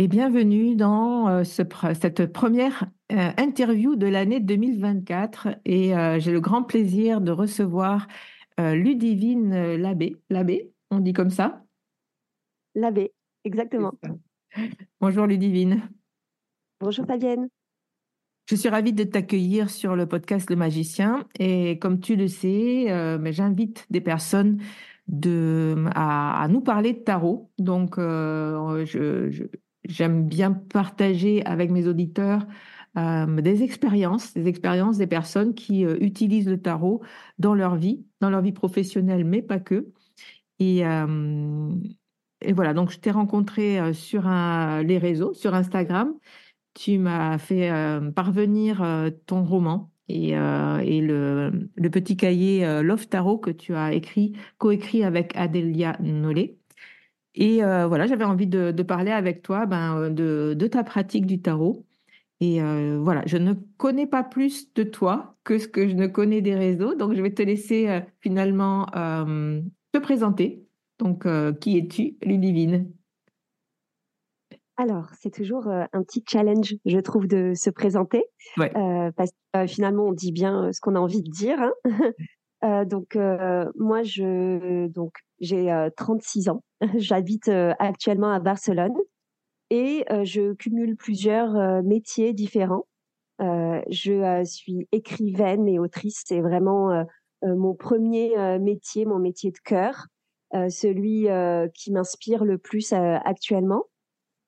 Et bienvenue dans euh, cette première euh, interview de l'année 2024 et euh, j'ai le grand plaisir de recevoir euh, Ludivine Labbé. Labbé, on dit comme ça? Labbé, exactement. Bonjour Ludivine. Bonjour Fabienne. Je suis ravie de t'accueillir sur le podcast Le Magicien et comme tu le sais, j'invite des personnes de, à, nous parler de tarot. Donc, j'aime bien partager avec mes auditeurs euh, des expériences, des expériences des personnes qui euh, utilisent le tarot dans leur vie, dans leur vie professionnelle, mais pas que. Et, euh, voilà, donc je t'ai rencontré sur les réseaux, sur Instagram. Tu m'as fait parvenir ton roman et, le, petit cahier Love Tarot que tu as écrit, coécrit avec Adélia Nollet. Et voilà, j'avais envie de, de, parler avec toi ben, de, de, ta pratique du tarot et euh, voilà, je ne connais pas plus de toi que ce que je ne connais des réseaux, donc je vais te laisser euh, finalement euh, te présenter. Donc, qui es-tu, Ludivine? Alors, c'est toujours un petit challenge, je trouve, de se présenter, parce que finalement, on dit bien ce qu'on a envie de dire. Hein. Donc, moi, je donc j'ai 36 ans. J'habite actuellement à Barcelone et je cumule plusieurs métiers différents. je suis écrivaine et autrice, c'est vraiment mon premier métier, mon métier de cœur, celui qui m'inspire le plus actuellement.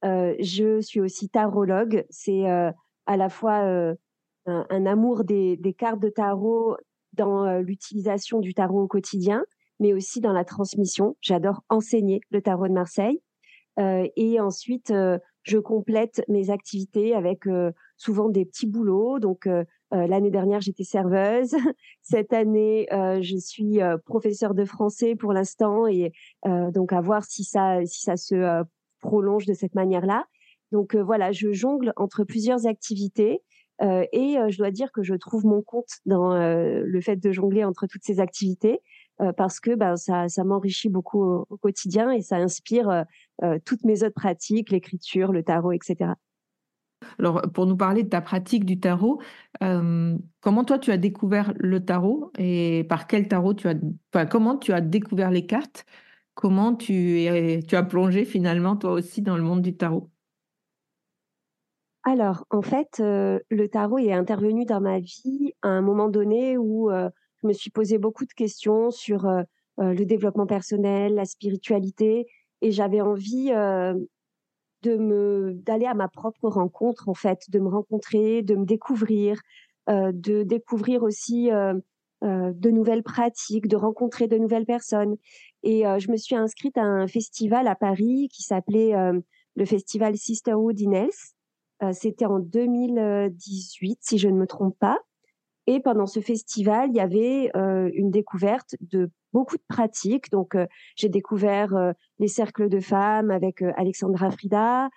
je suis aussi tarologue, c'est à la fois un, amour des, cartes de tarot dans l'utilisation du tarot au quotidien, mais aussi dans la transmission. J'adore enseigner le tarot de Marseille. Euh, et ensuite, euh, je complète mes activités avec euh, souvent des petits boulots. Donc, l'année dernière, j'étais serveuse. Cette année, je suis professeure de français pour l'instant et donc à voir si ça, si ça se prolonge de cette manière-là. Donc voilà, je jongle entre plusieurs activités et je dois dire que je trouve mon compte dans le fait de jongler entre toutes ces activités. Euh, parce que ben, ça, m'enrichit beaucoup au, quotidien et ça inspire euh, euh, toutes mes autres pratiques, l'écriture, le tarot, etc. Alors, pour nous parler de ta pratique du tarot, euh, comment toi tu as découvert le tarot et par quel tarot tu as, comment tu as découvert les cartes? Comment tu as plongé finalement toi aussi dans le monde du tarot? Alors, en fait, euh, le tarot est intervenu dans ma vie à un moment donné où euh, je me suis posé beaucoup de questions sur le développement personnel, la spiritualité, et j'avais envie de me d'aller à ma propre rencontre en fait, de me rencontrer, de me découvrir, euh, de découvrir aussi euh, euh, de nouvelles pratiques, de rencontrer de nouvelles personnes. Et je me suis inscrite à un festival à Paris qui s'appelait le festival Sisterhood in Health. C'était en 2018, si je ne me trompe pas. Et pendant ce festival, il y avait une découverte de beaucoup de pratiques. Donc, euh, j'ai découvert euh, les cercles de femmes avec euh, Alexandra Frida.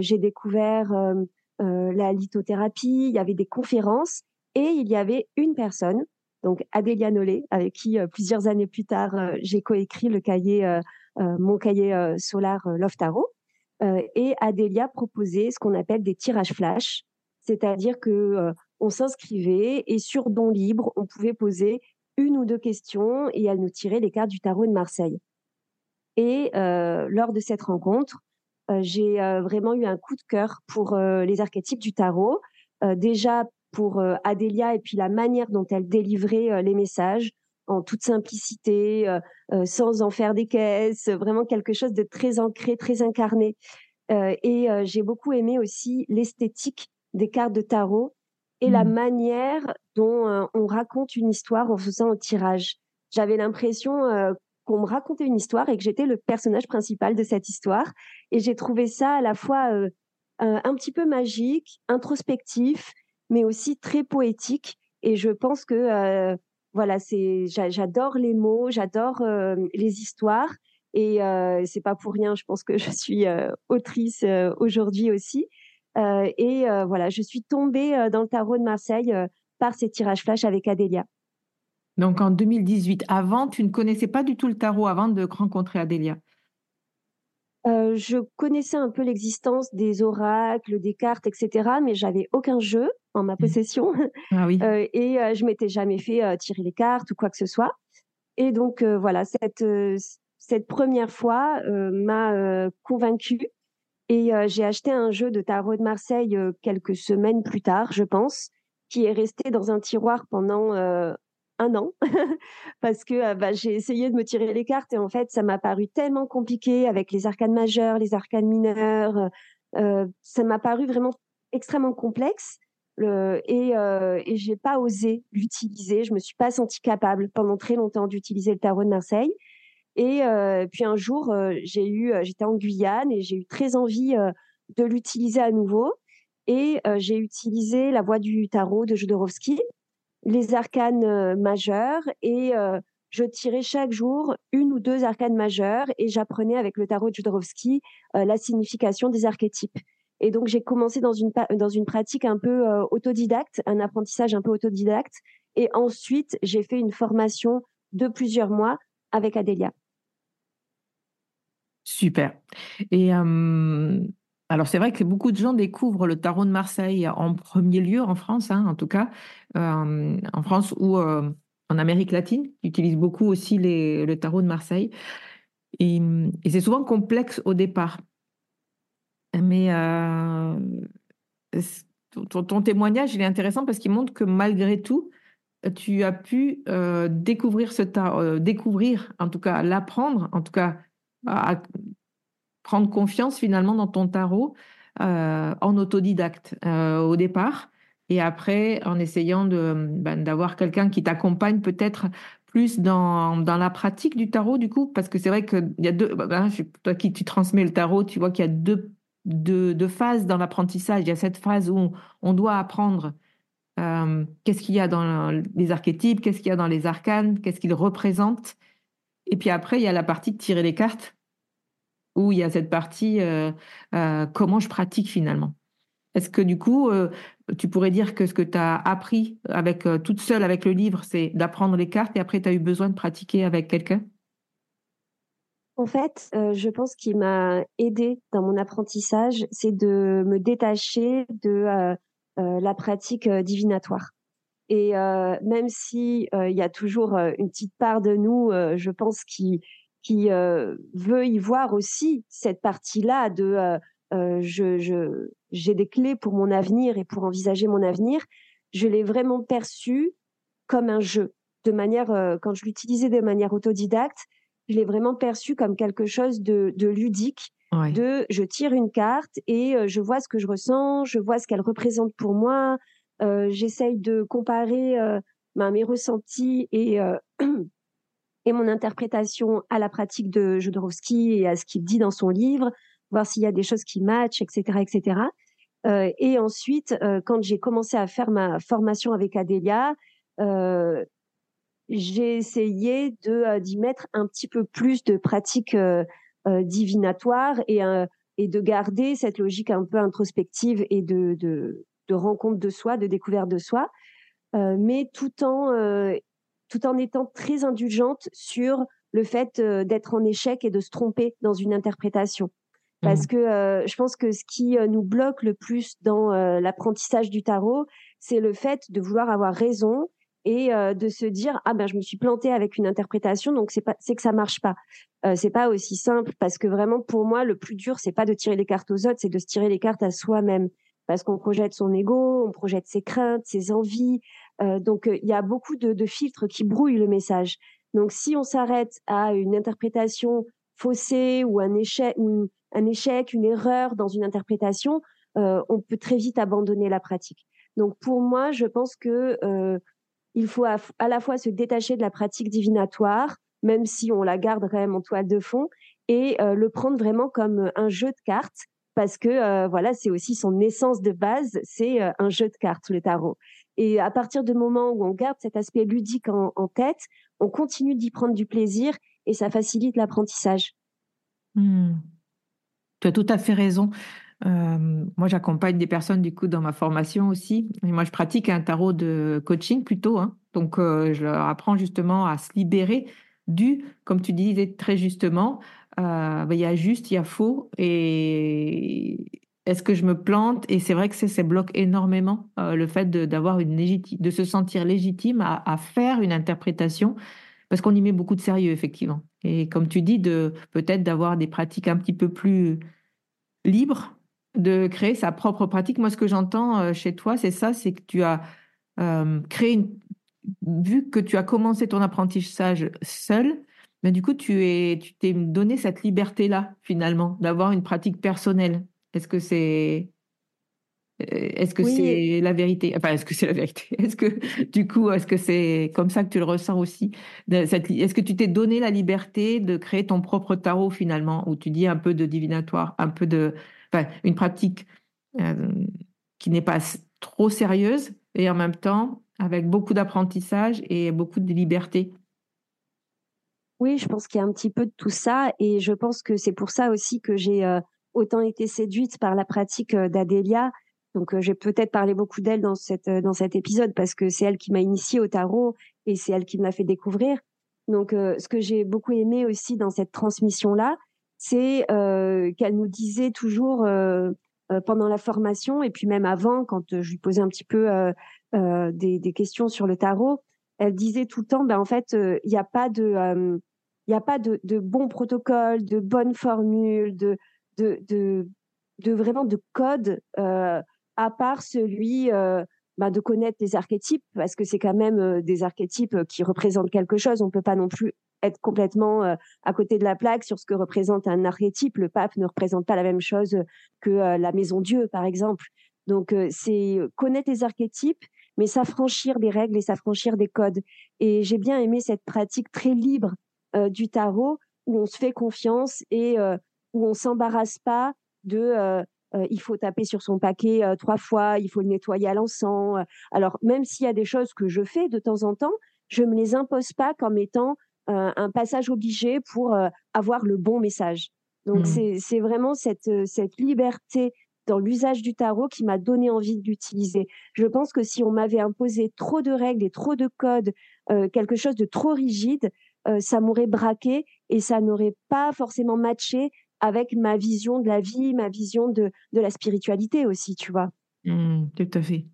j'ai découvert la lithothérapie. Il y avait des conférences et il y avait une personne, donc Adélia Nollet, avec qui plusieurs années plus tard j'ai coécrit le cahier, mon cahier Solar Love Tarot. Et Adélia proposait ce qu'on appelle des tirages flash, c'est-à-dire que on s'inscrivait et sur don libre, on pouvait poser une ou deux questions et elle nous tirait les cartes du tarot de Marseille. Et euh, lors de cette rencontre, euh, j'ai euh, vraiment eu un coup de cœur pour les archétypes du tarot. déjà pour Adélia et puis la manière dont elle délivrait les messages en toute simplicité, sans en faire des caisses, vraiment quelque chose de très ancré, très incarné. et j'ai beaucoup aimé aussi l'esthétique des cartes de tarot et la mmh. manière dont euh, on raconte une histoire en faisant un tirage. J'avais l'impression euh, qu'on me racontait une histoire et que j'étais le personnage principal de cette histoire. Et j'ai trouvé ça à la fois euh, un petit peu magique, introspectif, mais aussi très poétique. Et je pense que voilà, c'est j'adore les mots, j'adore les histoires. Et c'est pas pour rien, je pense que je suis autrice aujourd'hui aussi. Euh, et euh, voilà, je suis tombée euh, dans le tarot de Marseille par ces tirages flash avec Adélia. Donc en 2018, avant, tu ne connaissais pas du tout le tarot avant de rencontrer Adélia? Je connaissais un peu l'existence des oracles, des cartes, etc., mais j'avais aucun jeu en ma mmh. possession. Ah oui. et je m'étais jamais fait tirer les cartes ou quoi que ce soit. Et donc voilà, cette, cette première fois m'a convaincue et euh, j'ai acheté un jeu de tarot de Marseille euh, quelques semaines plus tard, je pense, qui est resté dans un tiroir pendant euh, un an parce que bah, j'ai essayé de me tirer les cartes et en fait ça m'a paru tellement compliqué avec les arcanes majeurs, les arcanes mineurs. ça m'a paru vraiment extrêmement complexe et, euh, et j'ai pas osé l'utiliser. Je me suis pas sentie capable pendant très longtemps d'utiliser le tarot de Marseille. Et euh, puis un jour, euh, euh, j'étais en Guyane et j'ai eu très envie de l'utiliser à nouveau. Et j'ai utilisé la voix du tarot de Jodorowsky, les arcanes majeures et je tirais chaque jour une ou deux arcanes majeures et j'apprenais avec le tarot de Jodorowsky la signification des archétypes. Et donc j'ai commencé dans une dans une pratique un peu autodidacte, un apprentissage un peu autodidacte, et ensuite j'ai fait une formation de plusieurs mois avec Adélia. Super. Et alors, c'est vrai que beaucoup de gens découvrent le tarot de Marseille en premier lieu en France, hein, en tout cas, en France ou en Amérique latine, utilisent beaucoup aussi le tarot de Marseille. Et, c'est souvent complexe au départ. Mais ton, témoignage, il est intéressant parce qu'il montre que malgré tout, tu as pu découvrir ce tarot, découvrir, en tout cas, l'apprendre, en tout cas, à prendre confiance finalement dans ton tarot euh, en autodidacte euh, au départ et après en essayant de ben, d'avoir quelqu'un qui t'accompagne peut-être plus dans, dans la pratique du tarot du coup. Parce que c'est vrai qu'il y a deux ben, toi qui transmets le tarot tu vois qu'il y a deux, deux, phases dans l'apprentissage. Il y a cette phase où on, doit apprendre euh, qu'est-ce qu'il y a dans les archétypes qu'est-ce qu'il y a dans les arcanes qu'est-ce qu'ils représentent. Et puis après, il y a la partie de tirer les cartes, où il y a cette partie euh, euh, comment je pratique finalement. Est-ce que du coup, tu pourrais dire que ce que tu as appris avec toute seule avec le livre, c'est d'apprendre les cartes et après tu as eu besoin de pratiquer avec quelqu'un? En fait, je pense qu'il m'a aidé dans mon apprentissage, c'est de me détacher de la pratique divinatoire. Et même si il y a toujours une petite part de nous, je pense, qui veut y voir aussi cette partie-là de j'ai des clés pour mon avenir et pour envisager mon avenir, je l'ai vraiment perçu comme un jeu. De manière, quand je l'utilisais de manière autodidacte, je l'ai vraiment perçu comme quelque chose de, de ludique. De je tire une carte et je vois ce que je ressens, je vois ce qu'elle représente pour moi, euh, j'essaye de comparer euh, ben, mes ressentis et, euh, et mon interprétation à la pratique de Jodorowsky et à ce qu'il dit dans son livre, voir s'il y a des choses qui matchent, etc., etc. Euh, et ensuite, euh, quand j'ai commencé à faire ma formation avec Adélia, euh, j'ai essayé de d'y mettre un petit peu plus de pratiques divinatoires et, et de garder cette logique un peu introspective et de, de, de rencontre de soi, de découverte de soi, euh, mais tout en, euh, tout en étant très indulgente sur le fait euh, d'être en échec et de se tromper dans une interprétation. Parce mmh. que je pense que ce qui nous bloque le plus dans l'apprentissage du tarot, c'est le fait de vouloir avoir raison et de se dire ah ben je me suis plantée avec une interprétation donc c'est pas c'est que ça marche pas euh, c'est pas aussi simple parce que vraiment pour moi le plus dur c'est pas de tirer les cartes aux autres c'est de se tirer les cartes à soi-même parce qu'on projette son ego, on projette ses craintes, ses envies. Euh, donc, euh, il y a beaucoup de, filtres qui brouillent le message. Donc, si on s'arrête à une interprétation faussée ou un échec, un échec, une erreur dans une interprétation, euh, on peut très vite abandonner la pratique. Donc, pour moi, je pense que il faut à, la fois se détacher de la pratique divinatoire, même si on la garde quand en toile de fond, et le prendre vraiment comme un jeu de cartes parce que euh, voilà, c'est aussi son essence de base, c'est euh, un jeu de cartes, le tarot. Et à partir du moment où on garde cet aspect ludique en, tête, on continue d'y prendre du plaisir et ça facilite l'apprentissage. Hmm. Tu as tout à fait raison. Euh, moi, j'accompagne des personnes du coup dans ma formation aussi. Et moi, je pratique un tarot de coaching plutôt. Hein. Donc, je leur apprends justement à se libérer du, comme tu disais très justement, euh, bah, il y a juste, il y a faux. Et est-ce que je me plante? Et c'est vrai que ça, bloque énormément euh, le fait d'avoir une de se sentir légitime à, faire une interprétation, parce qu'on y met beaucoup de sérieux, effectivement. Et comme tu dis, de peut-être d'avoir des pratiques un petit peu plus libres, de créer sa propre pratique. Moi, ce que j'entends euh, chez toi, c'est ça, c'est que tu as créé une, vu que tu as commencé ton apprentissage seul, mais du coup, tu es, tu t'es donné cette liberté-là, finalement, d'avoir une pratique personnelle. Est-ce que c'est, euh, est-ce que c'est la vérité? Enfin, est-ce que c'est la vérité? Est-ce que, du coup, est-ce que c'est comme ça que tu le ressens aussi? Est-ce que tu t'es donné la liberté de créer ton propre tarot, finalement, où tu dis un peu de divinatoire, un peu de, une pratique euh, qui n'est pas trop sérieuse et en même temps avec beaucoup d'apprentissage et beaucoup de liberté oui, je pense qu'il y a un petit peu de tout ça et je pense que c'est pour ça aussi que j'ai euh, autant été séduite par la pratique euh, d'Adélia. Donc euh, j'ai peut-être parlé beaucoup d'elle dans dans cet épisode parce que c'est elle qui m'a initiée au tarot et c'est elle qui me l'a fait découvrir. Donc ce que j'ai beaucoup aimé aussi dans cette transmission là, c'est qu'elle nous disait toujours pendant la formation et puis même avant quand je lui posais un petit peu des, des, questions sur le tarot, elle disait tout le temps ben en fait il n'y a pas de il n'y a pas de, de bon protocole, de bonne formule, de, de, de, de vraiment de code, euh, à part celui euh, bah, de connaître les archétypes, parce que c'est quand même euh, des archétypes qui représentent quelque chose. On ne peut pas non plus être complètement à côté de la plaque sur ce que représente un archétype. Le pape ne représente pas la même chose que la maison Dieu, par exemple. Donc, c'est connaître les archétypes, mais s'affranchir des règles et s'affranchir des codes. Et j'ai bien aimé cette pratique très libre euh, du tarot où on se fait confiance et euh, où on s'embarrasse pas de euh, il faut taper sur son paquet trois fois, il faut le nettoyer à l'encens. Alors même s'il y a des choses que je fais de temps en temps, je me les impose pas comme étant un passage obligé pour avoir le bon message. Donc mmh. c'est vraiment cette, cette liberté dans l'usage du tarot qui m'a donné envie de l'utiliser. Je pense que si on m'avait imposé trop de règles et trop de codes, euh, quelque chose de trop rigide, euh, ça m'aurait braqué et ça n'aurait pas forcément matché avec ma vision de la vie, ma vision de, de la spiritualité aussi, tu vois. Mmh, tout à fait.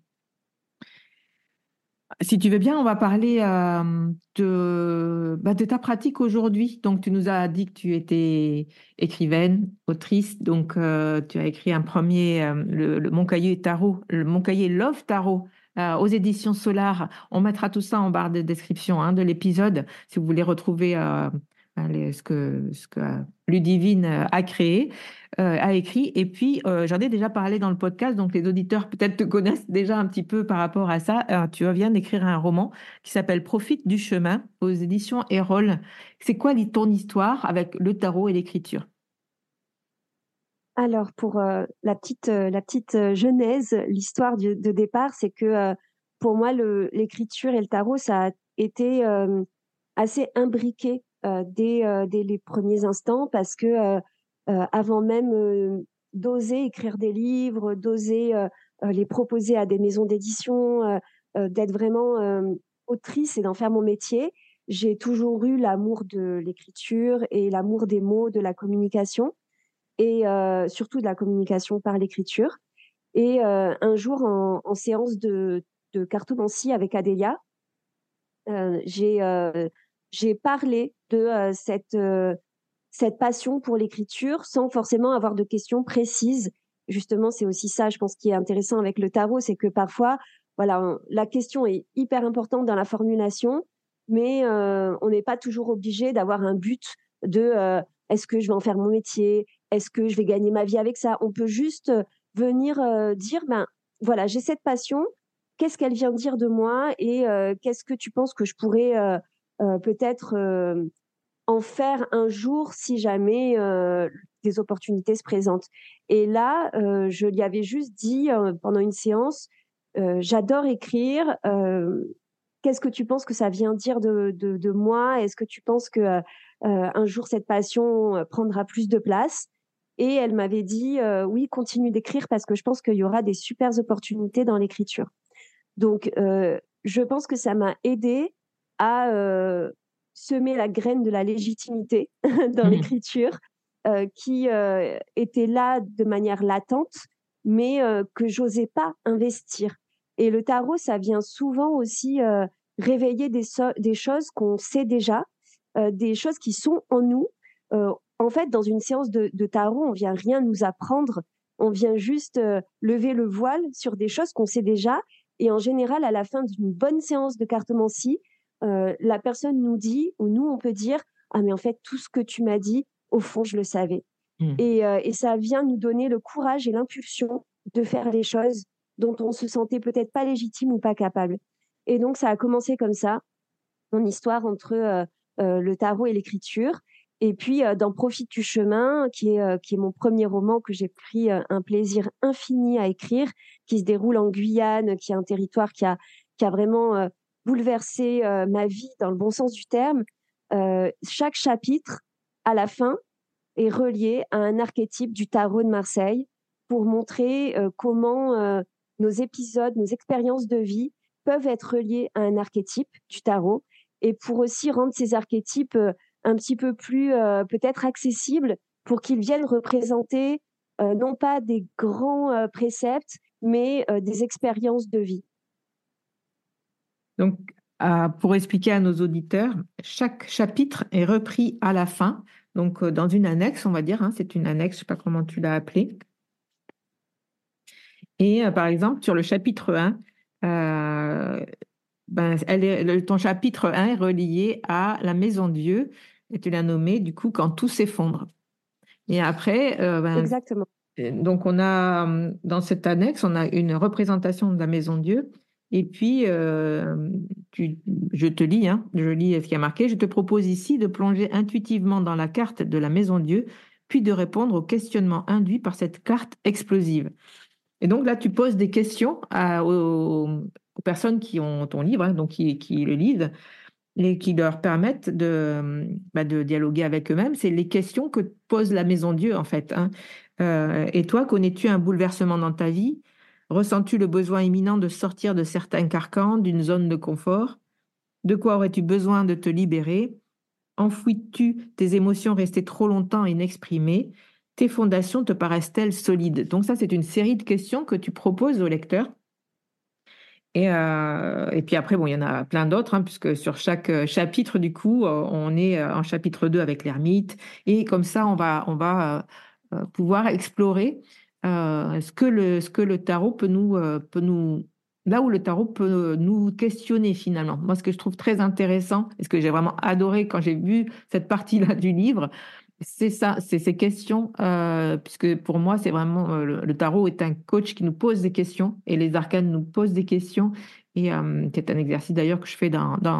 Si tu veux bien, on va parler euh, de, bah, de ta pratique aujourd'hui. Donc, tu nous as dit que tu étais écrivaine, autrice. Donc, euh, tu as écrit un premier, euh, le, Mon cahier tarot, le Mon cahier Love Tarot aux éditions Solar. On mettra tout ça en barre de description hein, de l'épisode si vous voulez retrouver ce que, que Ludivine a créé, euh, a écrit. Et puis, euh, j'en ai déjà parlé dans le podcast, donc les auditeurs peut-être te connaissent déjà un petit peu par rapport à ça. Euh, tu viens d'écrire un roman qui s'appelle Profite du chemin aux éditions Erol. C'est quoi ton histoire avec le tarot et l'écriture? Alors pour la petite la petite genèse, l'histoire de départ, c'est que pour moi l'écriture et le tarot ça a été assez imbriqué euh, euh, dès, les premiers instants parce que euh, avant même d'oser écrire des livres, d'oser les proposer à des maisons d'édition, d'être vraiment autrice et d'en faire mon métier, j'ai toujours eu l'amour de l'écriture et l'amour des mots, de la communication, et surtout de la communication par l'écriture. Et un jour, en, séance de, de, cartomancie avec Adélia, j'ai j'ai parlé de euh, cette, euh, cette passion pour l'écriture sans forcément avoir de questions précises. Justement, c'est aussi ça, je pense, qui est intéressant avec le tarot, c'est que parfois, voilà, la question est hyper importante dans la formulation, mais euh, on n'est pas toujours obligé d'avoir un but de est-ce que je vais en faire mon métier, est-ce que je vais gagner ma vie avec ça? On peut juste venir dire, ben voilà, j'ai cette passion, qu'est-ce qu'elle vient dire de moi et qu'est-ce que tu penses que je pourrais peut-être euh, en faire un jour si jamais euh, des opportunités se présentent. Et là, je lui avais juste dit pendant une séance, j'adore écrire. Qu'est-ce que tu penses que ça vient dire de moi? Est-ce que tu penses que un jour cette passion prendra plus de place? Et elle m'avait dit oui, continue d'écrire parce que je pense qu'il y aura des super opportunités dans l'écriture. Donc, je pense que ça m'a aidé à euh, semer la graine de la légitimité dans mmh l'écriture, euh, qui euh, était là de manière latente, mais que j'osais pas investir. Et le tarot, ça vient souvent aussi réveiller des, des choses qu'on sait déjà, des choses qui sont en nous. en fait, dans une séance de, de, tarot, on vient rien nous apprendre, on vient juste lever le voile sur des choses qu'on sait déjà. Et en général, à la fin d'une bonne séance de cartomancie, euh, la personne nous dit, ou nous, on peut dire, ah mais en fait, tout ce que tu m'as dit, au fond, je le savais. Mmh. Euh, et, ça vient nous donner le courage et l'impulsion de faire les choses dont on se sentait peut-être pas légitime ou pas capable. Et donc, ça a commencé comme ça, mon histoire entre euh, le tarot et l'écriture. Et puis, d'en Profite du chemin, qui est, qui est mon premier roman que j'ai pris un plaisir infini à écrire, qui se déroule en Guyane, qui est un territoire qui a, qui a vraiment bouleversé euh, ma vie dans le bon sens du terme. Euh, chaque chapitre, à la fin, est relié à un archétype du tarot de Marseille pour montrer euh, comment nos épisodes, nos expériences de vie peuvent être reliés à un archétype du tarot et pour aussi rendre ces archétypes un petit peu plus peut-être accessibles pour qu'ils viennent représenter non pas des grands préceptes, mais des expériences de vie. Donc, pour expliquer à nos auditeurs, chaque chapitre est repris à la fin, donc euh, dans une annexe, on va dire, hein, c'est une annexe, je ne sais pas comment tu l'as appelée. Et euh, par exemple, sur le chapitre 1, euh, ben, ton chapitre 1 est relié à la maison de Dieu, et tu l'as nommé du coup quand tout s'effondre. Et après, ben, Exactement. Donc on a dans cette annexe, on a une représentation de la maison de Dieu et puis, euh, je te lis, hein, je lis ce qui a marqué. Je te propose ici de plonger intuitivement dans la carte de la Maison Dieu, puis de répondre aux questionnements induits par cette carte explosive. Et donc là, tu poses des questions aux, personnes qui ont ton livre, hein, donc qui, le lisent, et qui leur permettent de, bah, de dialoguer avec eux-mêmes. C'est les questions que pose la Maison Dieu, en fait. Hein. et toi, connais-tu un bouleversement dans ta vie? Ressens-tu le besoin imminent de sortir de certains carcans, d'une zone de confort? De quoi aurais-tu besoin de te libérer? Enfouis-tu tes émotions restées trop longtemps inexprimées? Tes fondations te paraissent-elles solides? Donc ça, c'est une série de questions que tu proposes au lecteur. Et, euh, et, puis après, bon, il y en a plein d'autres, hein, puisque sur chaque euh, chapitre, du coup, euh, on est en chapitre 2 avec l'ermite. Et comme ça, on va, on va pouvoir explorer ce, que le, ce que le tarot peut nous, peut nous... Là où le tarot peut nous questionner finalement? Moi, ce que je trouve très intéressant, et ce que j'ai vraiment adoré quand j'ai vu cette partie-là du livre, c'est ça, c'est ces questions, euh, puisque pour moi, c'est vraiment euh, le, tarot est un coach qui nous pose des questions et les arcanes nous posent des questions. Et euh, c'est un exercice d'ailleurs que je fais,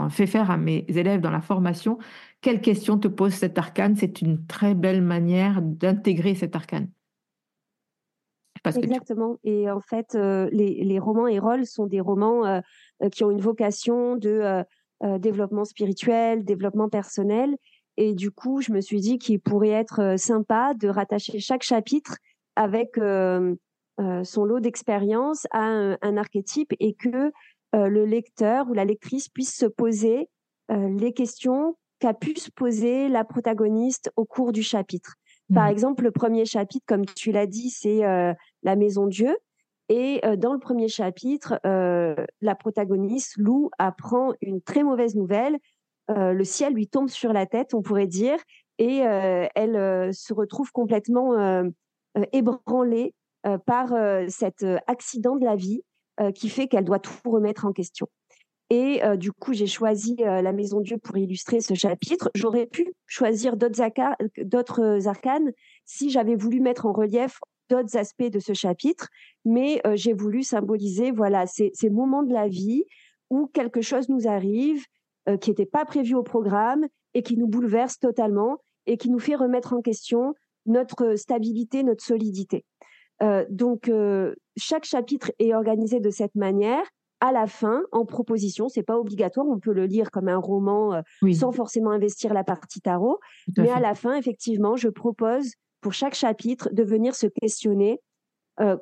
fais faire à mes élèves dans la formation. Quelles questions te pose cet arcane? C'est une très belle manière d'intégrer cet arcane. Exactement. Et en fait, les, les, romans Hérol sont des romans qui ont une vocation de développement spirituel, développement personnel et du coup, je me suis dit qu'il pourrait être euh, sympa de rattacher chaque chapitre avec euh, euh, son lot d'expérience à un, archétype et que le lecteur ou la lectrice puisse se poser les questions qu'a pu se poser la protagoniste au cours du chapitre. Par mmh. exemple, le premier chapitre, comme tu l'as dit, c'est la maison Dieu. Et dans le premier chapitre, la protagoniste, Lou, apprend une très mauvaise nouvelle euh, le ciel lui tombe sur la tête, on pourrait dire, et euh, elle euh, se retrouve complètement ébranlée par cet accident de la vie qui fait qu'elle doit tout remettre en question. Et du coup, j'ai choisi la Maison Dieu pour illustrer ce chapitre. J'aurais pu choisir d'autres arcanes si j'avais voulu mettre en relief d'autres aspects de ce chapitre, mais j'ai voulu symboliser voilà ces, ces, moments de la vie où quelque chose nous arrive euh, qui n'était pas prévu au programme et qui nous bouleverse totalement et qui nous fait remettre en question notre stabilité, notre solidité. Euh, donc, euh, chaque chapitre est organisé de cette manière. À la fin, en proposition, c'est pas obligatoire, on peut le lire comme un roman sans forcément investir la partie tarot. mais à la fin, effectivement, je propose pour chaque chapitre de venir se questionner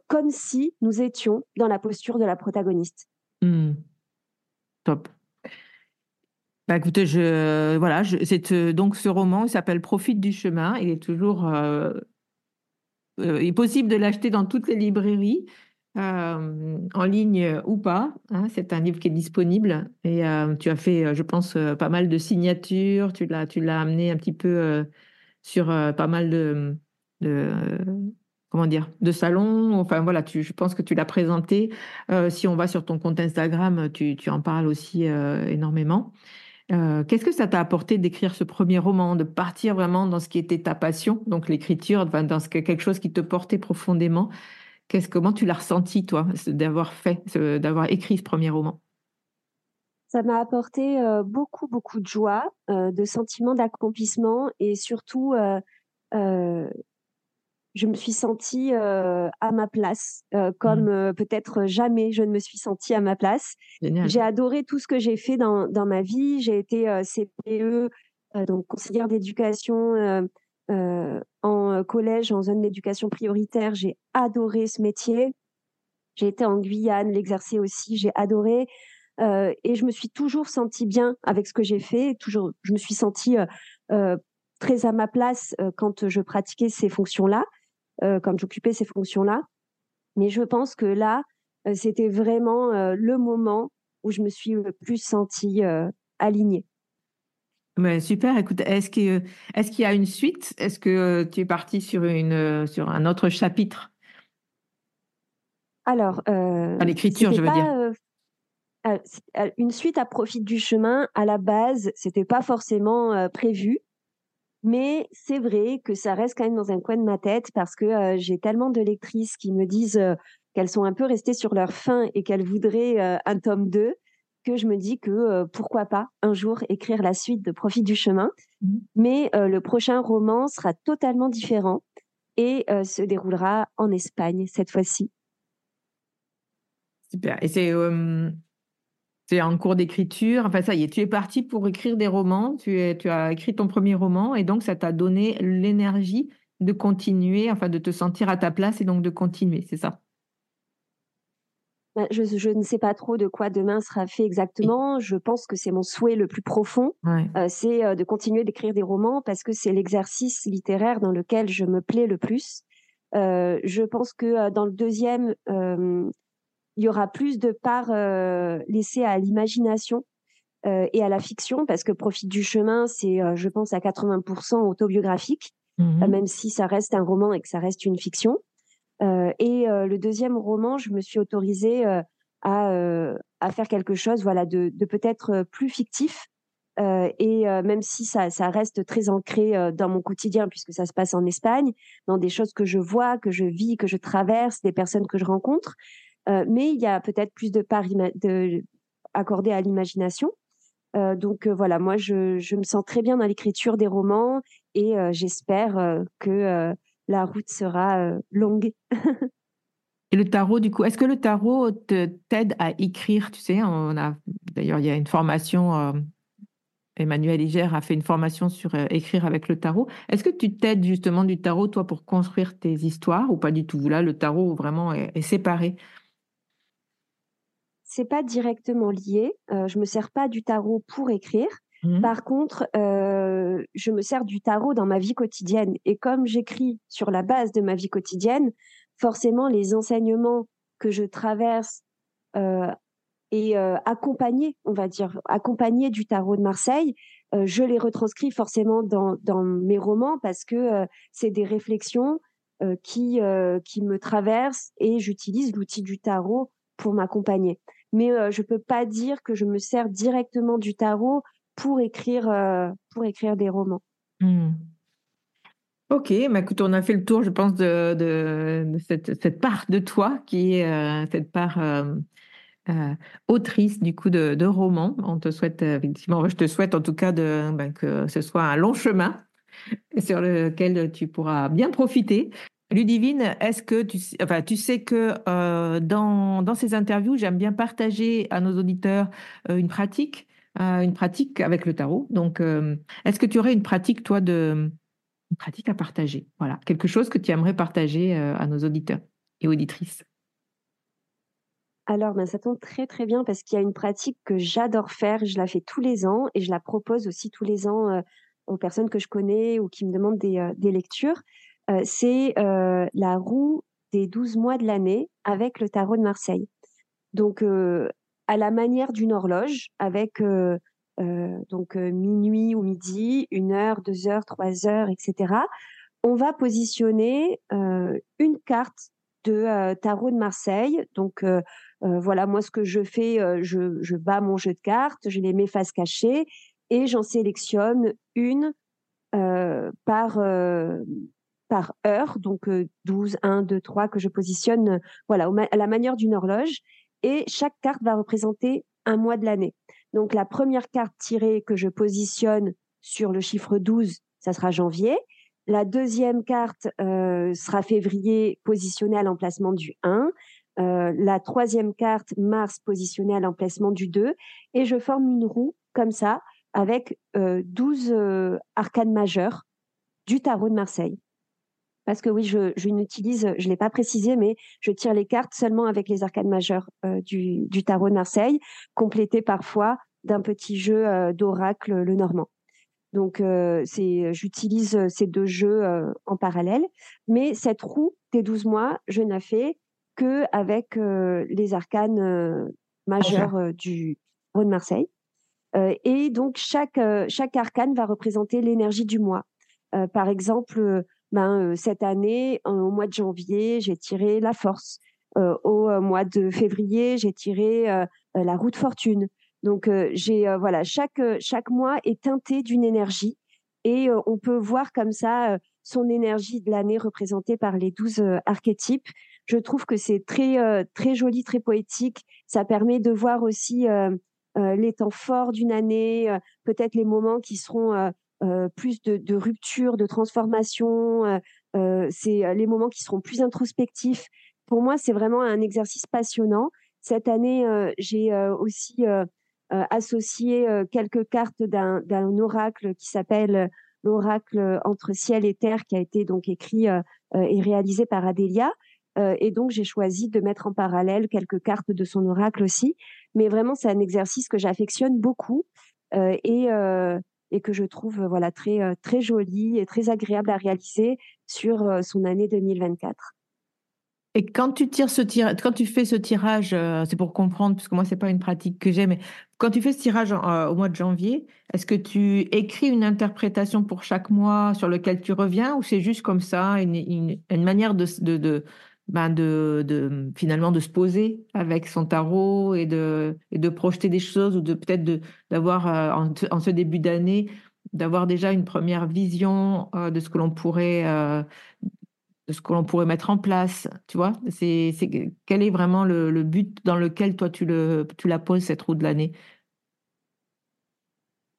comme si nous étions dans la posture de la protagoniste. Mmh. Top. Bah, écoutez, je, voilà, c'est euh, donc ce roman, il s'appelle Profite du chemin. Il est toujours, euh, euh, il est possible de l'acheter dans toutes les librairies, en ligne ou pas. Hein. c'est un livre qui est disponible et tu as fait, je pense, pas mal de signatures. Tu l'as, tu l'as amené un petit peu sur pas mal de, comment dire, de salons. Enfin voilà, je pense que tu l'as présenté. si on va sur ton compte Instagram, tu, en parles aussi énormément. Euh, qu'est-ce que ça t'a apporté d'écrire ce premier roman, de partir vraiment dans ce qui était ta passion, donc l'écriture, dans quelque chose qui te portait profondément Qu'est-ce, Comment tu l'as ressenti, toi, d'avoir fait, d'avoir écrit ce premier roman? Ça m'a apporté euh, beaucoup, beaucoup de joie, euh, de sentiments d'accomplissement et surtout je me suis sentie euh, à ma place, euh, comme mmh. euh, peut-être jamais je ne me suis sentie à ma place. J'ai adoré tout ce que j'ai fait dans, dans ma vie. J'ai été CPE, donc conseillère d'éducation en collège, en zone d'éducation prioritaire. J'ai adoré ce métier. J'ai été en Guyane, l'exercer aussi. J'ai adoré. et je me suis toujours sentie bien avec ce que j'ai fait. Toujours, je me suis sentie très à ma place quand je pratiquais ces fonctions-là. Euh, quand j'occupais ces fonctions-là. Mais je pense que là, euh, c'était vraiment euh, le moment où je me suis le plus sentie alignée. Ouais, super. Écoute, est-ce qu'il est y a une suite? Est-ce que tu es partie sur, une, sur un autre chapitre? Alors, à l'écriture, je veux dire. une suite à profit du chemin, à la base, c'était pas forcément prévu. Mais c'est vrai que ça reste quand même dans un coin de ma tête parce que euh, j'ai tellement de lectrices qui me disent euh, qu'elles sont un peu restées sur leur faim et qu'elles voudraient euh, un tome 2 que je me dis que pourquoi pas un jour écrire la suite de Profit du chemin. Mmh. Mais le prochain roman sera totalement différent et se déroulera en Espagne cette fois-ci. Super. Et c'est c'est en cours d'écriture. Enfin, ça y est, tu es parti pour écrire des romans. Tu, tu as écrit ton premier roman et donc ça t'a donné l'énergie de continuer, enfin de te sentir à ta place et donc de continuer, c'est ça? Bah, je, ne sais pas trop de quoi demain sera fait exactement. Je pense que c'est mon souhait le plus profond, euh, c'est euh, de continuer d'écrire des romans parce que c'est l'exercice littéraire dans lequel je me plais le plus. Euh, je pense que dans le deuxième, il y aura plus de part laissée à l'imagination et à la fiction parce que Profite du chemin, c'est, je pense, à 80% autobiographique, mmh même si ça reste un roman et que ça reste une fiction. Euh, et euh, le deuxième roman, je me suis autorisée euh, à, faire quelque chose, voilà, de, peut-être plus fictif, et même si ça, reste très ancré dans mon quotidien, puisque ça se passe en Espagne, dans des choses que je vois, que je vis, que je traverse, des personnes que je rencontre, mais il y a peut-être plus de part de, accordé à l'imagination. Donc voilà, moi je, me sens très bien dans l'écriture des romans et j'espère que la route sera euh, longue. Et le tarot, du coup, est-ce que le tarot t'aide à écrire? Tu sais, on a d'ailleurs il y a une formation. Euh, Emmanuel Iger a fait une formation sur euh, écrire avec le tarot. Est-ce que tu t'aides justement du tarot, toi, pour construire tes histoires ou pas du tout? Là, le tarot vraiment est, est séparé. C'est pas directement lié. je me sers pas du tarot pour écrire. Mmh. Par contre, euh, je me sers du tarot dans ma vie quotidienne. Et comme j'écris sur la base de ma vie quotidienne, forcément, les enseignements que je traverse euh, et euh, accompagnés, on va dire, accompagnés du tarot de Marseille, je les retranscris forcément dans, mes romans parce que c'est des réflexions qui, qui me traversent et j'utilise l'outil du tarot pour m'accompagner. Mais je peux pas dire que je me sers directement du tarot pour écrire, euh, pour écrire des romans. Hmm. Ok, bah écoute, on a fait le tour, je pense, de, de, cette, cette, part de toi qui est euh, cette part euh, autrice du coup de, de romans. On te souhaite effectivement, je te souhaite en tout cas de, bah, que ce soit un long chemin sur lequel tu pourras bien profiter. Ludivine, est-ce que tu, enfin, tu sais que dans, dans ces interviews, j'aime bien partager à nos auditeurs une pratique une pratique avec le tarot. Donc, euh, est-ce que tu aurais une pratique, toi, une pratique à partager? Voilà, quelque chose que tu aimerais partager euh, à nos auditeurs et auditrices. Alors, ben, ça tombe très très bien parce qu'il y a une pratique que j'adore faire. Je la fais tous les ans et je la propose aussi tous les ans euh, aux personnes que je connais ou qui me demandent des, des lectures. c'est la roue des 12 mois de l'année avec le tarot de Marseille. Donc, à la manière d'une horloge, avec euh, euh, donc euh, minuit ou midi, une heure, deux heures, trois heures, etc. On va positionner une carte de tarot de Marseille. Donc voilà, moi ce que je fais, je, je, bats mon jeu de cartes, je les mets face cachée et j'en sélectionne une par par heure, donc 12, 1, 2, 3 que je positionne voilà à la manière d'une horloge et chaque carte va représenter un mois de l'année. Donc la première carte tirée que je positionne sur le chiffre 12, ça sera janvier. La deuxième carte euh, sera février positionnée à l'emplacement du 1. Euh, la troisième carte, mars, positionnée à l'emplacement du 2. Et je forme une roue comme ça avec euh, 12 euh, arcanes majeures du tarot de Marseille. Parce que oui, je, je n'utilise, je ne l'ai pas précisé, mais je tire les cartes seulement avec les arcades majeures euh, du, du, tarot de Marseille, complété parfois d'un petit jeu euh, d'oracle le normand. Donc, euh, c'est, j'utilise ces deux jeux en parallèle. Mais cette roue des 12 mois, je n'ai fait que avec les arcanes majeures du tarot de Marseille. et donc, chaque, chaque arcane va représenter l'énergie du mois. par exemple, ben, cette année, au mois de janvier, j'ai tiré la force. Au mois de février, j'ai tiré la roue fortune. Donc, j'ai voilà, chaque chaque mois est teinté d'une énergie et on peut voir comme ça son énergie de l'année représentée par les douze archétypes. Je trouve que c'est très très joli, très poétique. Ça permet de voir aussi les temps forts d'une année, peut-être les moments qui seront plus de, de, rupture, de transformation. Euh, euh, c'est les moments qui seront plus introspectifs. Pour moi, c'est vraiment un exercice passionnant. Cette année, j'ai aussi associé quelques cartes d'un oracle qui s'appelle l'oracle entre ciel et terre qui a été donc écrit et réalisé par Adélia. et donc j'ai choisi de mettre en parallèle quelques cartes de son oracle aussi. Mais vraiment, c'est un exercice que j'affectionne beaucoup et et que je trouve voilà très très joli et très agréable à réaliser sur son année 2024. Et quand tu tires ce tirage, quand tu fais ce tirage, euh, c'est pour comprendre, parce que moi c'est pas une pratique que j'ai, mais quand tu fais ce tirage euh, au mois de janvier, est-ce que tu écris une interprétation pour chaque mois sur lequel tu reviens, ou c'est juste comme ça une, une, manière de, de, ben de, de, finalement de se poser avec son tarot et de, de projeter des choses, ou de peut-être d'avoir euh, en, en, ce début d'année d'avoir déjà une première vision de ce que l'on pourrait de ce que l'on pourrait mettre en place, tu vois? C'est, Quel est vraiment le, but dans lequel toi tu, le, tu la poses, cette roue de l'année?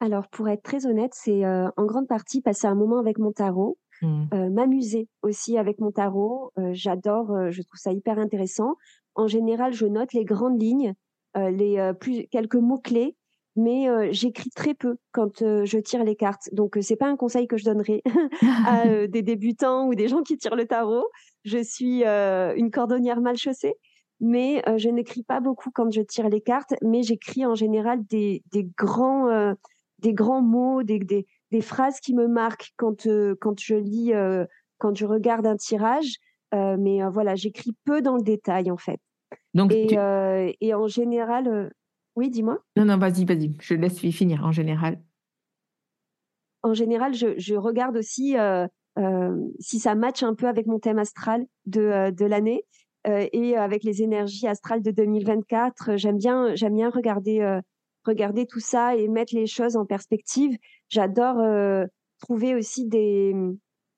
Alors, pour être très honnête, c'est euh, en grande partie passer un moment avec mon tarot, mmh. euh, m'amuser aussi avec mon tarot. Euh, j'adore, je trouve ça hyper intéressant. En général, je note les grandes lignes, les plus, quelques mots-clés mais j'écris très peu quand je tire les cartes. Donc c'est pas un conseil que je donnerais à des débutants ou des gens qui tirent le tarot. Je suis une cordonnière mal chaussée, mais je n'écris pas beaucoup quand je tire les cartes, mais j'écris en général des, des grands des grands mots, des, des, des, phrases qui me marquent quand quand je lis quand je regarde un tirage. mais voilà, j'écris peu dans le détail en fait. Donc, et, et en général, oui, dis-moi. Non, non, vas-y, vas-y, je laisse finir en général. En général, je, regarde aussi euh, euh, si ça matche un peu avec mon thème astral de, euh, de l'année et avec les énergies astrales de 2024. J'aime bien, j'aime bien regarder, regarder tout ça et mettre les choses en perspective. J'adore trouver aussi des,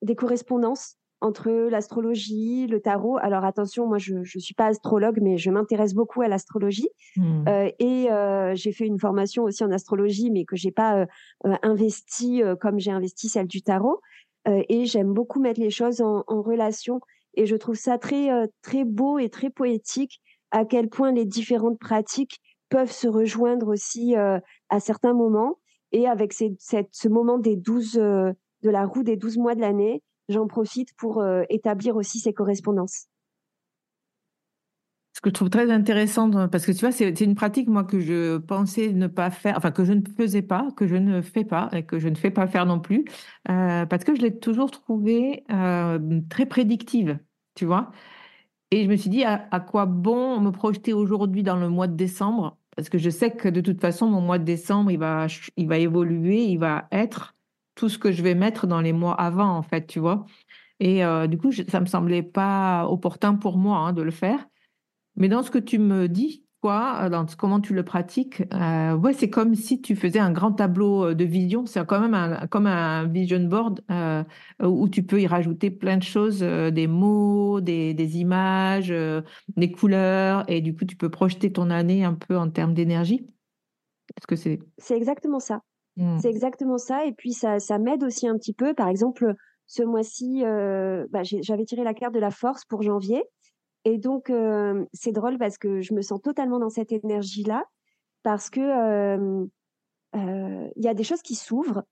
des correspondances entre l'astrologie, le tarot. Alors attention, moi je ne suis pas astrologue, mais je m'intéresse beaucoup à l'astrologie. Hmm. Euh, et euh, j'ai fait une formation aussi en astrologie, mais que j'ai pas euh, investi comme j'ai investi celle du tarot. et j'aime beaucoup mettre les choses en, en, relation. Et je trouve ça très, très beau et très poétique à quel point les différentes pratiques peuvent se rejoindre aussi à certains moments. Et avec ce moment des 12, de la roue des 12 mois de l'année, j'en profite pour euh, établir aussi ces correspondances. Ce que je trouve très intéressant, parce que tu vois, c'est une pratique, moi, que je pensais ne pas faire, enfin, que je ne faisais pas, que je ne fais pas, et que je ne fais pas faire non plus, euh, parce que je l'ai toujours trouvée euh, très prédictive, tu vois. Et je me suis dit, à, quoi bon me projeter aujourd'hui dans le mois de décembre? Parce que je sais que de toute façon, mon mois de décembre, il va, il va évoluer, il va être tout ce que je vais mettre dans les mois avant, en fait, tu vois. Et euh, du coup, ça me semblait pas opportun pour moi hein, de le faire. Mais dans ce que tu me dis, euh, dans comment tu le pratiques, euh, ouais, c'est comme si tu faisais un grand tableau de vision. C'est quand même un, comme un vision board où tu peux y rajouter plein de choses, des mots, des, des images, des couleurs, et du coup, tu peux projeter ton année un peu en termes d'énergie. Est-ce que c'est C'est exactement ça. Mmh. C'est exactement ça. Et puis, ça, ça m'aide aussi un petit peu. Par exemple, ce mois-ci, euh, bah, j'avais tiré la carte de la force pour janvier. Et donc, euh, c'est drôle parce que je me sens totalement dans cette énergie-là. Parce que euh, il y a des choses qui s'ouvrent.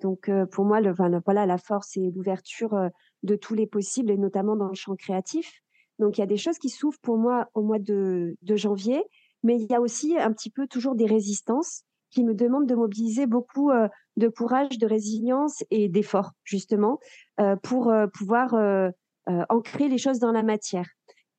donc, pour moi, voilà, la force et l'ouverture de tous les possibles, et notamment dans le champ créatif. Donc, il y a des choses qui s'ouvrent pour moi au mois de, de janvier. Mais il y a aussi un petit peu toujours des résistances qui me demande de mobiliser beaucoup euh, de courage, de résilience et d'effort, justement, euh, pour euh, pouvoir ancrer les choses dans la matière.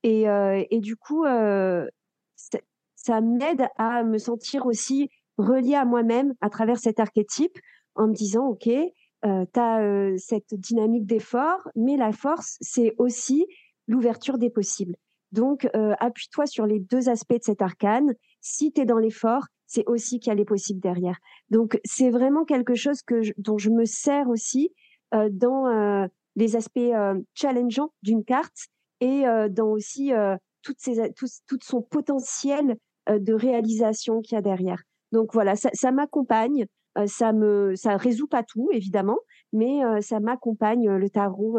Et, et du coup, ça m'aide à me sentir aussi reliée à moi-même à travers cet archétype en me disant, OK, euh, tu as cette dynamique d'effort, mais la force, c'est aussi l'ouverture des possibles. Donc, appuie-toi sur les deux aspects de cet arcane. Si tu es dans l'effort, c'est aussi qu'il y a les possibles derrière. Donc, c'est vraiment quelque chose que dont je me sers aussi euh, dans euh, les aspects euh, challengeants d'une carte et dans aussi toutes ces, tout, son potentiel de réalisation qu'il y a derrière. Donc voilà, ça, m'accompagne. ça me, ça résout pas tout évidemment, mais ça m'accompagne le tarot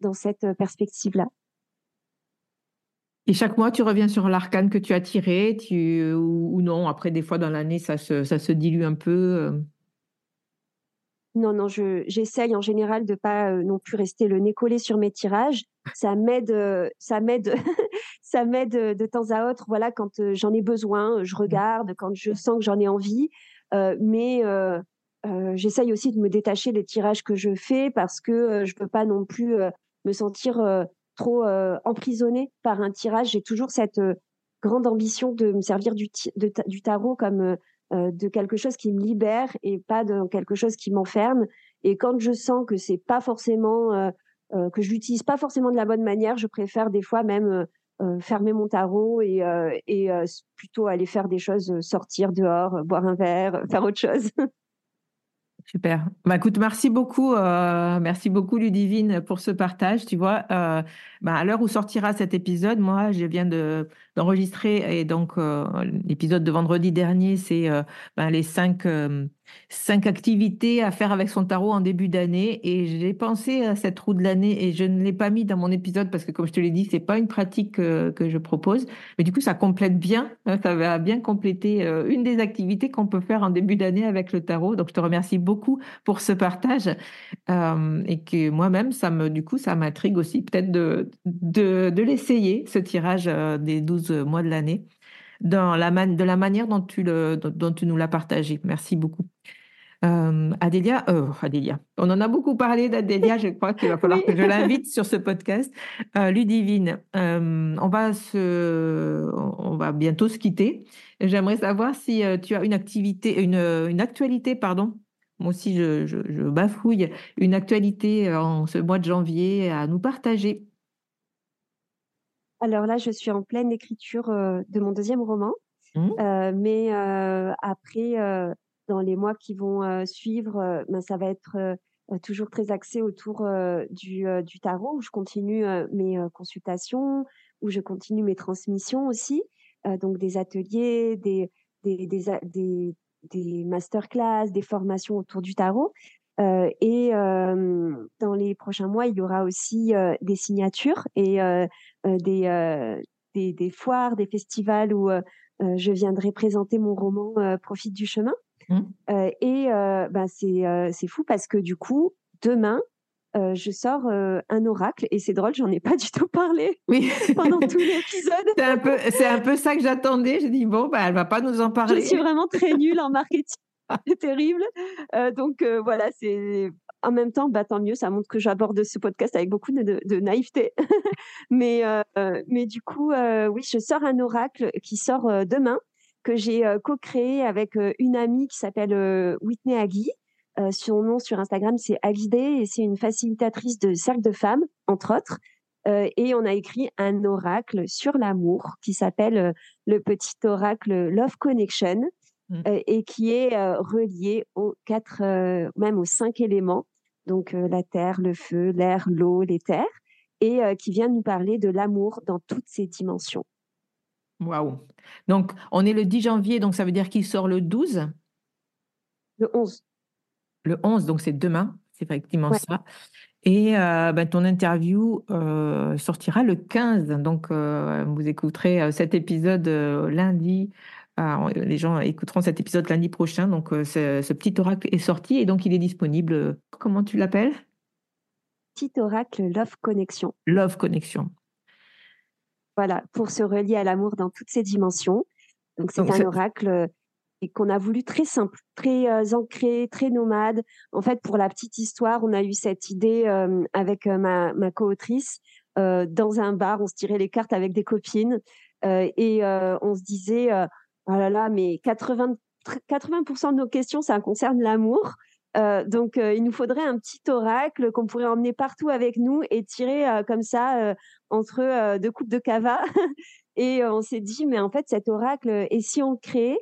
dans cette perspective-là. Et chaque mois, tu reviens sur l'arcane que tu as tiré, tu, ou, non. Après, des fois, dans l'année, ça se, ça se dilue un peu. Euh. Non, non, j'essaye en général de pas non plus rester le nez collé sur mes tirages. Ça m'aide, ça m'aide, ça m'aide de temps à autre. Voilà, quand j'en ai besoin, je mmh. regarde. Quand je sens que j'en ai envie, mais j'essaye aussi de me détacher des tirages que je fais parce que je peux pas non plus me sentir trop emprisonnée par un tirage. J'ai toujours cette grande ambition de me servir du, du tarot comme de quelque chose qui me libère et pas de quelque chose qui m'enferme. Et quand je sens que c'est pas forcément que je l'utilise pas forcément de la bonne manière, je préfère des fois même fermer mon tarot et, plutôt aller faire des choses, sortir dehors, boire un verre, faire autre chose. Super. Bah, écoute, merci beaucoup, euh, merci beaucoup Ludivine pour ce partage. Tu vois, euh, bah, à l'heure où sortira cet épisode, moi, je viens de d'enregistrer et donc euh, l'épisode de vendredi dernier, c'est bah, les cinq cinq activités à faire avec son tarot en début d'année. Et j'ai pensé à cette roue de l'année et je ne l'ai pas mis dans mon épisode parce que comme je te l'ai dit c'est pas une pratique que, je propose. Mais du coup ça complète bien hein, ça va bien compléter euh, une des activités qu'on peut faire en début d'année avec le tarot. Donc je te remercie beaucoup pour ce partage euh, et que moi-même ça me du coup ça m'intrigue aussi peut-être de, de, l'essayer ce tirage euh, des 12 mois de l'année dans la de la manière dont tu, le, dont, tu nous l'as partagé. Merci beaucoup. Euh, Adélia, euh, Adélia, on en a beaucoup parlé d'Adélia, je crois qu'il va falloir que je l'invite sur ce podcast. Euh, Ludivine, euh, on, va se, on va bientôt se quitter. J'aimerais savoir si tu as une activité, une, une actualité, pardon. Moi aussi, je, je, je bafouille, une actualité en ce mois de janvier à nous partager. Alors là, je suis en pleine écriture de mon deuxième roman. Mmh. mais après, dans les mois qui vont suivre, ben, ça va être toujours très axé autour du, du, tarot, où je continue mes consultations, où je continue mes transmissions aussi. donc des ateliers, des, des, des, des masterclass, des formations autour du tarot. Euh, et dans les prochains mois, il y aura aussi des signatures et des, des, des, foires, des festivals où je viendrai présenter mon roman Profite du chemin. Mmh. et ben c'est fou parce que du coup, demain, je sors un oracle et c'est drôle, j'en ai pas du tout parlé oui. pendant tout l'épisode. c'est un un peu ça que j'attendais. J'ai dit bon, bah, elle va pas nous en parler. Je suis vraiment très nulle en marketing. terrible. Euh, donc euh, voilà, c'est en même temps, bah, tant mieux, ça montre que j'aborde ce podcast avec beaucoup de, naïveté. mais, euh, mais du coup, oui, je sors un oracle qui sort demain, que j'ai co-créé avec une amie qui s'appelle Whitney Agui. son nom sur Instagram, c'est Agidé et c'est une facilitatrice de cercle de femmes, entre autres. et on a écrit un oracle sur l'amour qui s'appelle le petit oracle Love Connection. Mmh. Et qui est relié aux quatre, même aux cinq éléments, donc la terre, le feu, l'air, l'eau, l'éther, et qui vient nous parler de l'amour dans toutes ses dimensions. Waouh. Donc, on est le 10 janvier, donc ça veut dire qu'il sort le 12 Le 11. Le 11, donc c'est demain, c'est effectivement ça. Et ben, ton interview sortira le 15. Donc, vous écouterez cet épisode lundi ah, les gens écouteront cet épisode lundi prochain. Donc, euh, ce, petit oracle est sorti et donc il est disponible. Comment tu l'appelles? Petit oracle Love Connection. Love Connection. Voilà, pour se relier à l'amour dans toutes ses dimensions. Donc, c'est un oracle euh, et qu'on a voulu très simple, très euh, ancré, très nomade. En fait, pour la petite histoire, on a eu cette idée avec ma, ma co-autrice. dans un bar, on se tirait les cartes avec des copines et on se disait Oh là là, mais 80, 80% de nos questions, ça concerne l'amour. Euh, donc, euh, il nous faudrait un petit oracle qu'on pourrait emmener partout avec nous et tirer euh, comme ça entre deux coupes de cava. et on s'est dit, mais en fait, cet oracle, et si on le créait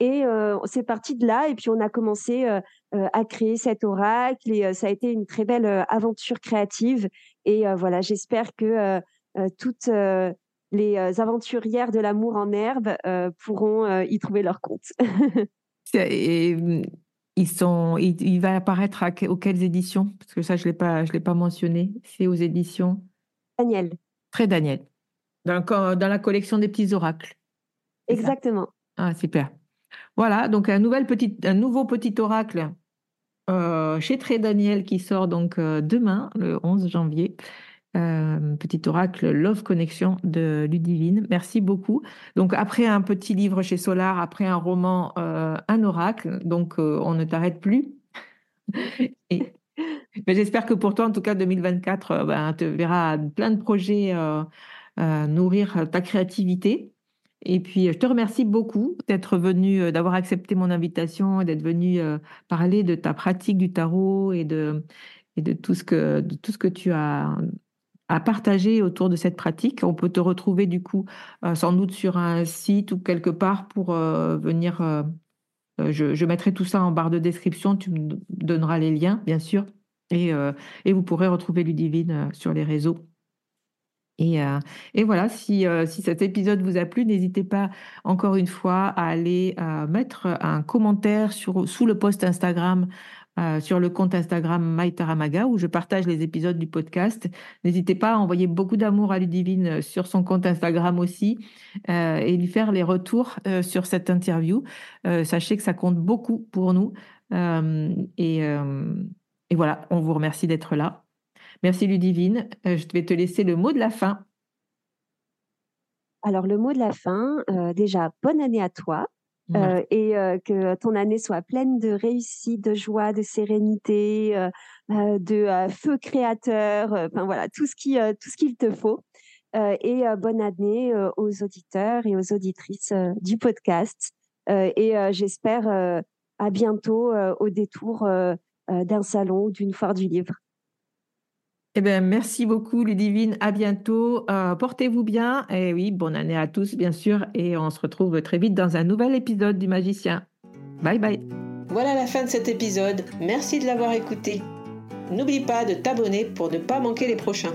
Et c'est parti de là. Et puis, on a commencé à créer cet oracle. Et ça a été une très belle aventure créative. Et voilà, j'espère que toute les euh, aventurières de l'amour en herbe euh, pourront euh, y trouver leur compte. Et, ils sont, il, va apparaître à, auxquelles éditions? Parce que ça, je ne l'ai pas, je l'ai pas mentionné. C'est aux éditions Daniel. Très Daniel. Dans, dans la collection des petits oracles. Exactement. Ah, super. Voilà, donc un, nouvel petit, un nouveau petit oracle chez Tré Daniel qui sort donc demain, le 11 janvier. Petit oracle Love Connection de Ludivine. Merci beaucoup. Donc après un petit livre chez Solar, après un roman, un oracle. Donc on ne t'arrête plus. Mais j'espère que pour toi, en tout cas, 2024, euh, ben, te verra plein de projets euh, euh, nourrir ta créativité. Et puis, je te remercie beaucoup d'être venu, d'avoir accepté mon invitation d'être venu parler de ta pratique du tarot et de, tout, ce que, de tout ce que tu as à partager autour de cette pratique. On peut te retrouver du coup sans doute sur un site ou quelque part pour venir. Je, je, mettrai tout ça en barre de description. Tu me donneras les liens, bien sûr. Euh, et, vous pourrez retrouver Ludivine euh, sur les réseaux. Et, euh, voilà, si, cet épisode vous a plu, n'hésitez pas encore une fois à aller mettre un commentaire sous le post Instagram, sur le compte Instagram MyTaramaga, où je partage les épisodes du podcast. N'hésitez pas à envoyer beaucoup d'amour à Ludivine sur son compte Instagram aussi et lui faire les retours sur cette interview. sachez que ça compte beaucoup pour nous. et voilà, on vous remercie d'être là. Merci Ludivine. Euh, je vais te laisser le mot de la fin. Alors, le mot de la fin, euh, déjà, bonne année à toi. Euh, et que ton année soit pleine de réussite, de joie, de sérénité, de feu créateur, enfin voilà, tout ce qui, tout ce qu'il te faut. et bonne année aux auditeurs et aux auditrices du podcast. et j'espère à bientôt au détour euh, d'un salon ou d'une foire du livre. Eh bien, merci beaucoup, Ludivine. À bientôt. Euh, portez-vous bien. Et oui, bonne année à tous, bien sûr. Et on se retrouve très vite dans un nouvel épisode du Magicien. Bye bye. Voilà la fin de cet épisode. Merci de l'avoir écouté. N'oublie pas de t'abonner pour ne pas manquer les prochains.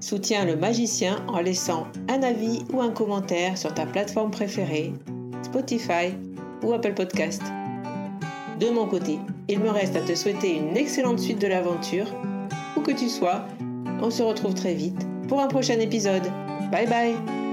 Soutiens le magicien en laissant un avis ou un commentaire sur ta plateforme préférée, Spotify ou Apple Podcast. De mon côté, il me reste à te souhaiter une excellente suite de l'aventure. Que tu sois, on se retrouve très vite pour un prochain épisode. Bye bye